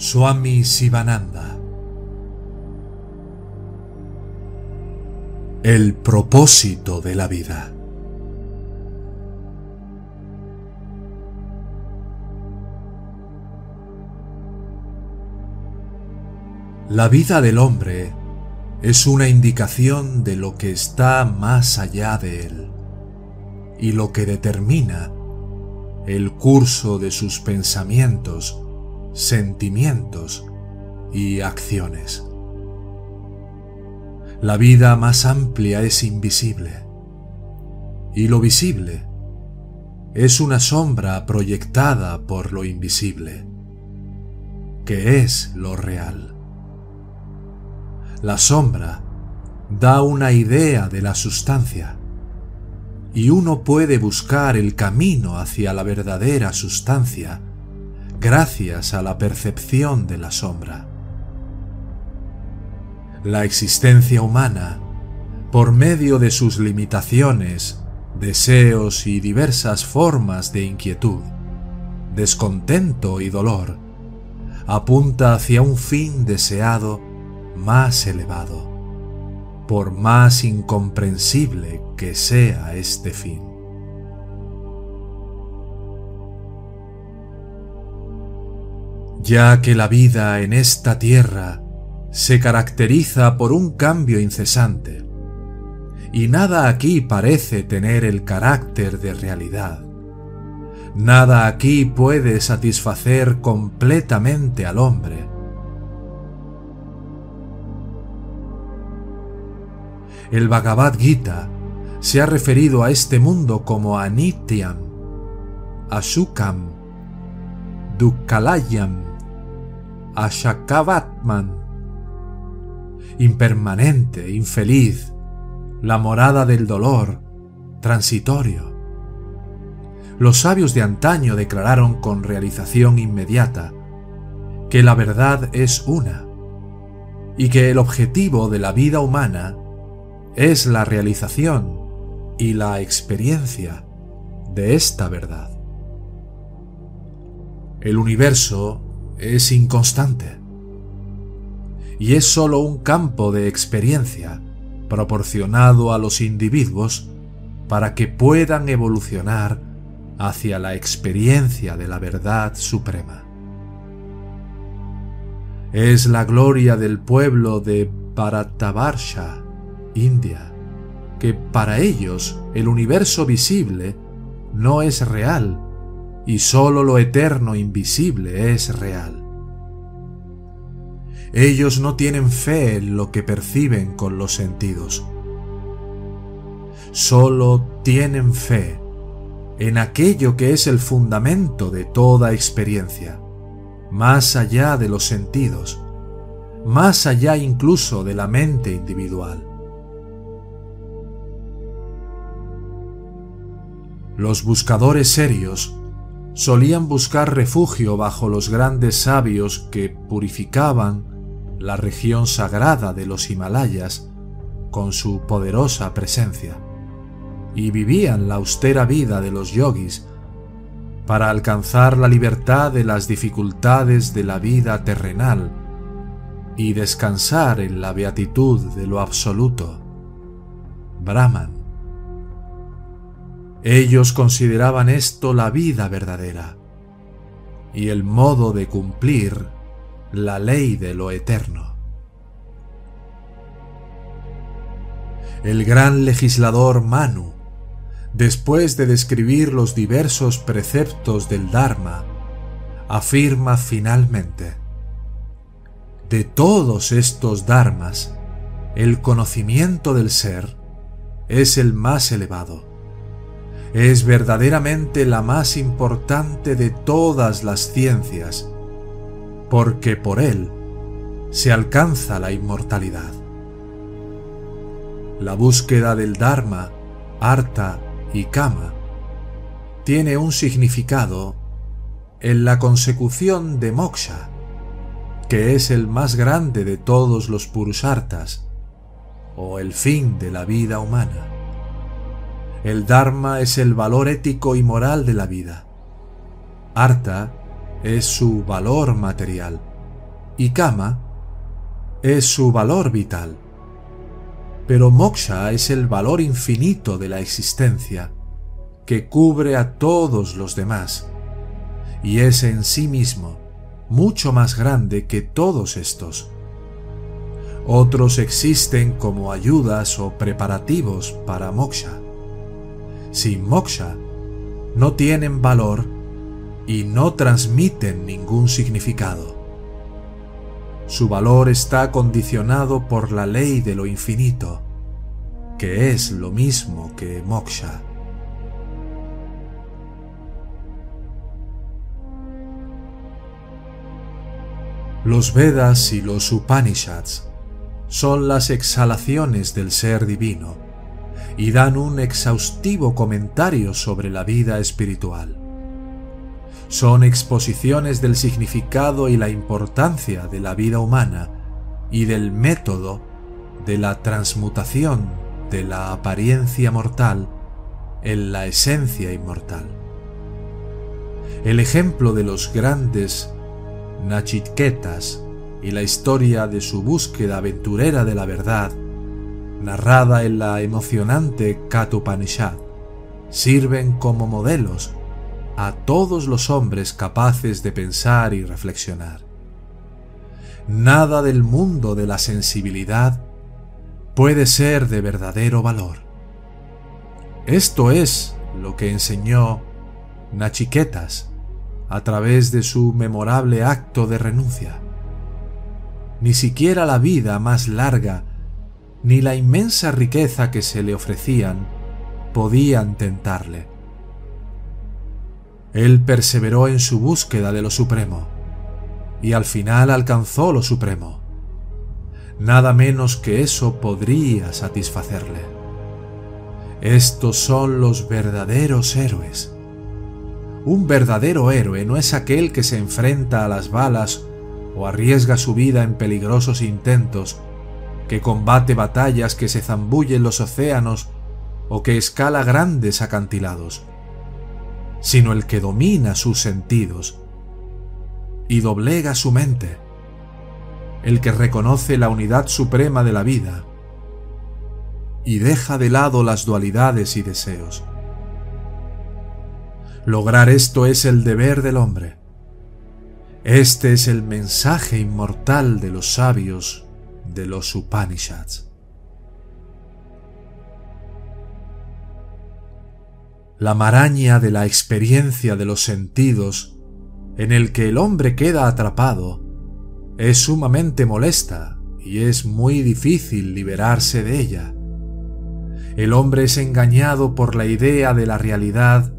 Swami Sivananda. El propósito de la vida. La vida del hombre es una indicación de lo que está más allá de él y lo que determina el curso de sus pensamientos sentimientos y acciones. La vida más amplia es invisible y lo visible es una sombra proyectada por lo invisible, que es lo real. La sombra da una idea de la sustancia y uno puede buscar el camino hacia la verdadera sustancia gracias a la percepción de la sombra. La existencia humana, por medio de sus limitaciones, deseos y diversas formas de inquietud, descontento y dolor, apunta hacia un fin deseado más elevado, por más incomprensible que sea este fin. Ya que la vida en esta tierra se caracteriza por un cambio incesante, y nada aquí parece tener el carácter de realidad. Nada aquí puede satisfacer completamente al hombre. El Bhagavad Gita se ha referido a este mundo como Anityam, Ashukam, Dukkalayam, Ashakavatman, impermanente, infeliz, la morada del dolor, transitorio. Los sabios de antaño declararon con realización inmediata que la verdad es una y que el objetivo de la vida humana es la realización y la experiencia de esta verdad. El universo es inconstante y es sólo un campo de experiencia proporcionado a los individuos para que puedan evolucionar hacia la experiencia de la verdad suprema. Es la gloria del pueblo de Bharatavarsha, India, que para ellos el universo visible no es real y sólo lo eterno invisible es real. Ellos no tienen fe en lo que perciben con los sentidos. Solo tienen fe en aquello que es el fundamento de toda experiencia, más allá de los sentidos, más allá incluso de la mente individual. Los buscadores serios solían buscar refugio bajo los grandes sabios que purificaban la región sagrada de los Himalayas con su poderosa presencia, y vivían la austera vida de los yogis para alcanzar la libertad de las dificultades de la vida terrenal y descansar en la beatitud de lo absoluto, Brahman. Ellos consideraban esto la vida verdadera y el modo de cumplir la ley de lo eterno. El gran legislador Manu, después de describir los diversos preceptos del Dharma, afirma finalmente, de todos estos dharmas, el conocimiento del ser es el más elevado es verdaderamente la más importante de todas las ciencias, porque por él se alcanza la inmortalidad. La búsqueda del Dharma, Artha y Kama tiene un significado en la consecución de moksha, que es el más grande de todos los purusartas, o el fin de la vida humana. El Dharma es el valor ético y moral de la vida. Artha es su valor material y Kama es su valor vital. Pero Moksha es el valor infinito de la existencia que cubre a todos los demás y es en sí mismo mucho más grande que todos estos. Otros existen como ayudas o preparativos para moksha. Sin moksha, no tienen valor y no transmiten ningún significado. Su valor está condicionado por la ley de lo infinito, que es lo mismo que moksha. Los Vedas y los Upanishads son las exhalaciones del ser divino y dan un exhaustivo comentario sobre la vida espiritual. Son exposiciones del significado y la importancia de la vida humana y del método de la transmutación de la apariencia mortal en la esencia inmortal. El ejemplo de los grandes Nachitketas y la historia de su búsqueda aventurera de la verdad, narrada en la emocionante Katupanishad, sirven como modelos a todos los hombres capaces de pensar y reflexionar. Nada del mundo de la sensibilidad puede ser de verdadero valor. Esto es lo que enseñó Nachiketas a través de su memorable acto de renuncia. Ni siquiera la vida más larga, ni la inmensa riqueza que se le ofrecían, podían tentarle. Él perseveró en su búsqueda de lo supremo, y al final alcanzó lo supremo. Nada menos que eso podría satisfacerle. Estos son los verdaderos héroes un verdadero héroe no es aquel que se enfrenta a las balas o arriesga su vida en peligrosos intentos, que combate batallas que se zambullen los océanos o que escala grandes acantilados, sino el que domina sus sentidos y doblega su mente, el que reconoce la unidad suprema de la vida y deja de lado las dualidades y deseos. Lograr esto es el deber del hombre. Este es el mensaje inmortal de los sabios de los Upanishads. La maraña de la experiencia de los sentidos en el que el hombre queda atrapado es sumamente molesta y es muy difícil liberarse de ella. El hombre es engañado por la idea de la realidad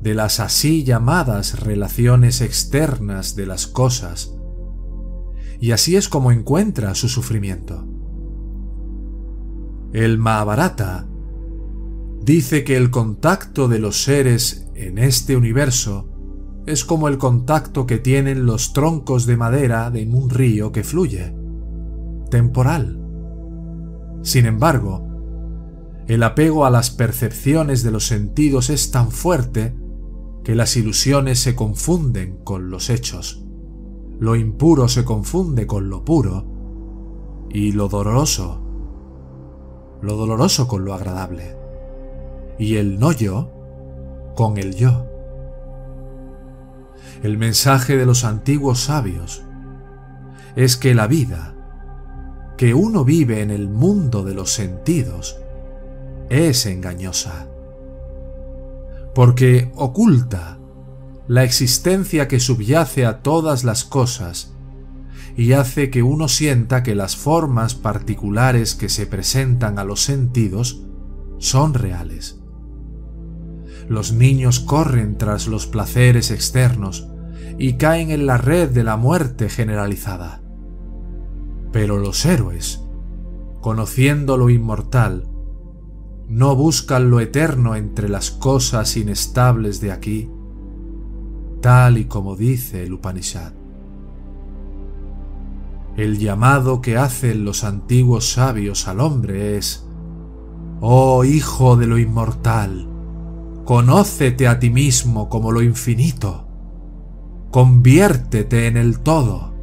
de las así llamadas relaciones externas de las cosas, y así es como encuentra su sufrimiento. El Mahabharata dice que el contacto de los seres en este universo es como el contacto que tienen los troncos de madera en un río que fluye, temporal. Sin embargo, el apego a las percepciones de los sentidos es tan fuerte que las ilusiones se confunden con los hechos, lo impuro se confunde con lo puro y lo doloroso, lo doloroso con lo agradable, y el no yo con el yo. El mensaje de los antiguos sabios es que la vida que uno vive en el mundo de los sentidos es engañosa porque oculta la existencia que subyace a todas las cosas y hace que uno sienta que las formas particulares que se presentan a los sentidos son reales. Los niños corren tras los placeres externos y caen en la red de la muerte generalizada. Pero los héroes, conociendo lo inmortal, no buscan lo eterno entre las cosas inestables de aquí, tal y como dice el Upanishad. El llamado que hacen los antiguos sabios al hombre es, Oh Hijo de lo inmortal, conócete a ti mismo como lo infinito, conviértete en el todo.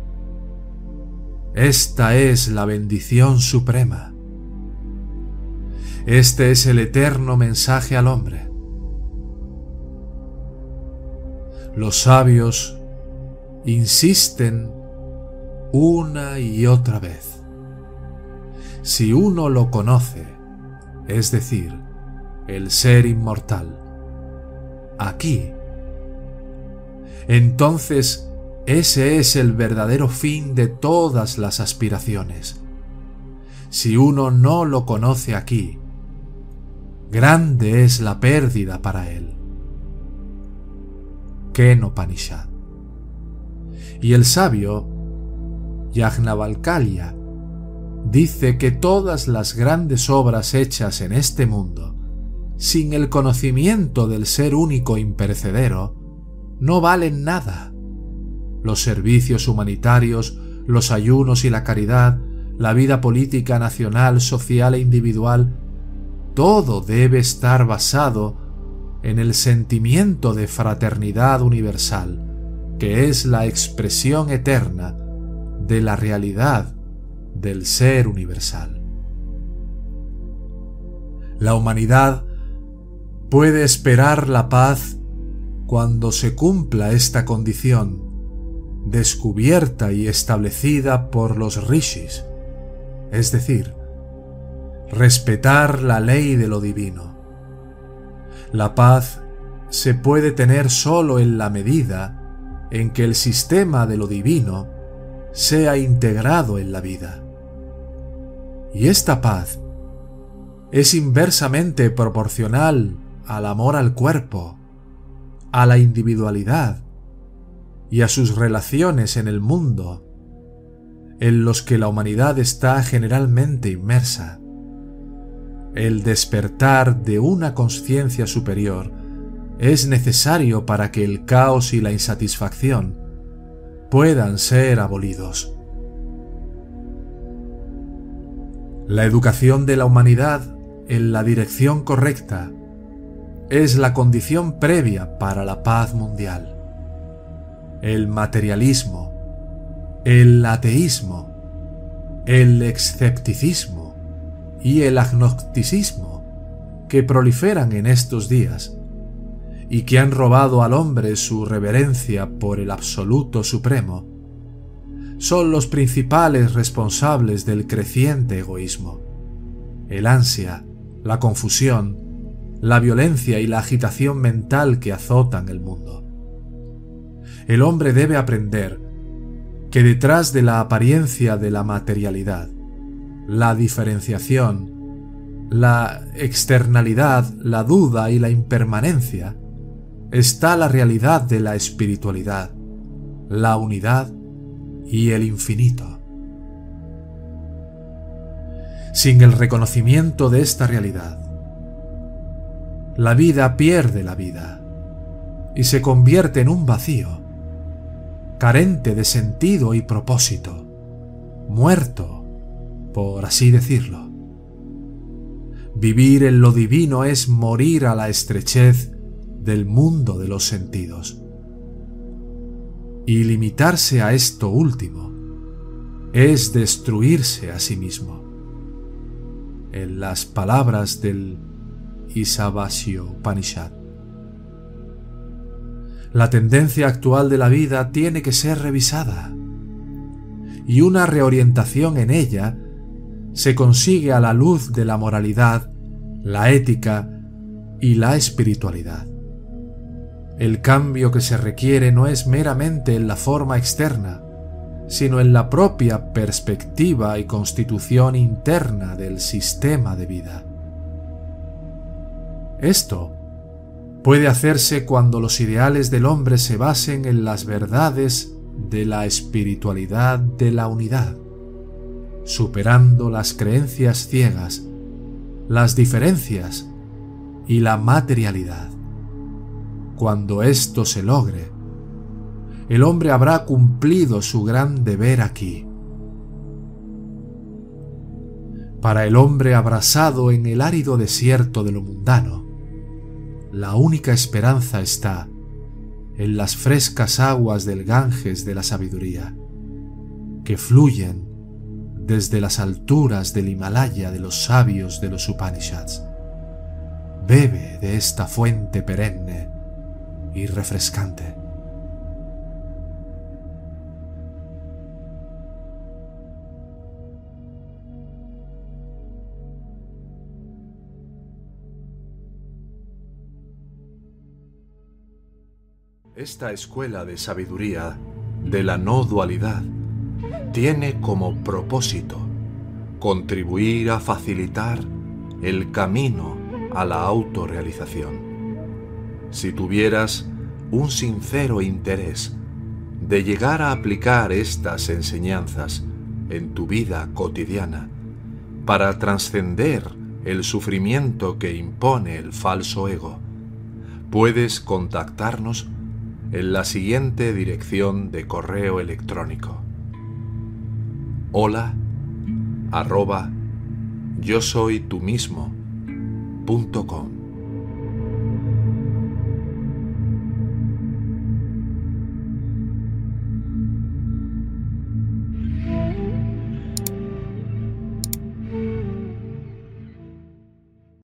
Esta es la bendición suprema. Este es el eterno mensaje al hombre. Los sabios insisten una y otra vez. Si uno lo conoce, es decir, el ser inmortal, aquí, entonces ese es el verdadero fin de todas las aspiraciones. Si uno no lo conoce aquí, grande es la pérdida para él. Y el sabio, Yajnavalkya, dice que todas las grandes obras hechas en este mundo, sin el conocimiento del ser único imperecedero, no valen nada. Los servicios humanitarios, los ayunos y la caridad, la vida política nacional, social e individual, todo debe estar basado en el sentimiento de fraternidad universal, que es la expresión eterna de la realidad del ser universal. La humanidad puede esperar la paz cuando se cumpla esta condición, descubierta y establecida por los rishis, es decir, respetar la ley de lo divino. La paz se puede tener sólo en la medida en que el sistema de lo divino sea integrado en la vida. Y esta paz es inversamente proporcional al amor al cuerpo, a la individualidad y a sus relaciones en el mundo, en los que la humanidad está generalmente inmersa el despertar de una conciencia superior es necesario para que el caos y la insatisfacción puedan ser abolidos. La educación de la humanidad en la dirección correcta es la condición previa para la paz mundial. El materialismo, el ateísmo, el escepticismo, y el agnosticismo que proliferan en estos días y que han robado al hombre su reverencia por el absoluto supremo, son los principales responsables del creciente egoísmo. El ansia, la confusión, la violencia y la agitación mental que azotan el mundo. El hombre debe aprender que detrás de la apariencia de la materialidad la diferenciación, la externalidad, la duda y la impermanencia, está la realidad de la espiritualidad, la unidad y el infinito. Sin el reconocimiento de esta realidad, la vida pierde la vida y se convierte en un vacío, carente de sentido y propósito, muerto por así decirlo. Vivir en lo divino es morir a la estrechez del mundo de los sentidos. Y limitarse a esto último es destruirse a sí mismo. En las palabras del Isabasio Panishad. La tendencia actual de la vida tiene que ser revisada y una reorientación en ella se consigue a la luz de la moralidad, la ética y la espiritualidad. El cambio que se requiere no es meramente en la forma externa, sino en la propia perspectiva y constitución interna del sistema de vida. Esto puede hacerse cuando los ideales del hombre se basen en las verdades de la espiritualidad de la unidad, superando las creencias ciegas, las diferencias y la materialidad. Cuando esto se logre, el hombre habrá cumplido su gran deber aquí. Para el hombre abrasado en el árido desierto de lo mundano, la única esperanza está en las frescas aguas del Ganges de la sabiduría, que fluyen desde las alturas del Himalaya de los sabios de los Upanishads. Bebe de esta fuente perenne y refrescante. Esta escuela de sabiduría de la no dualidad tiene como propósito contribuir a facilitar el camino a la autorrealización. Si tuvieras un sincero interés de llegar a aplicar estas enseñanzas en tu vida cotidiana para trascender el sufrimiento que impone el falso ego, puedes contactarnos en la siguiente dirección de correo electrónico. Hola arroba yo soy tú mismo punto com.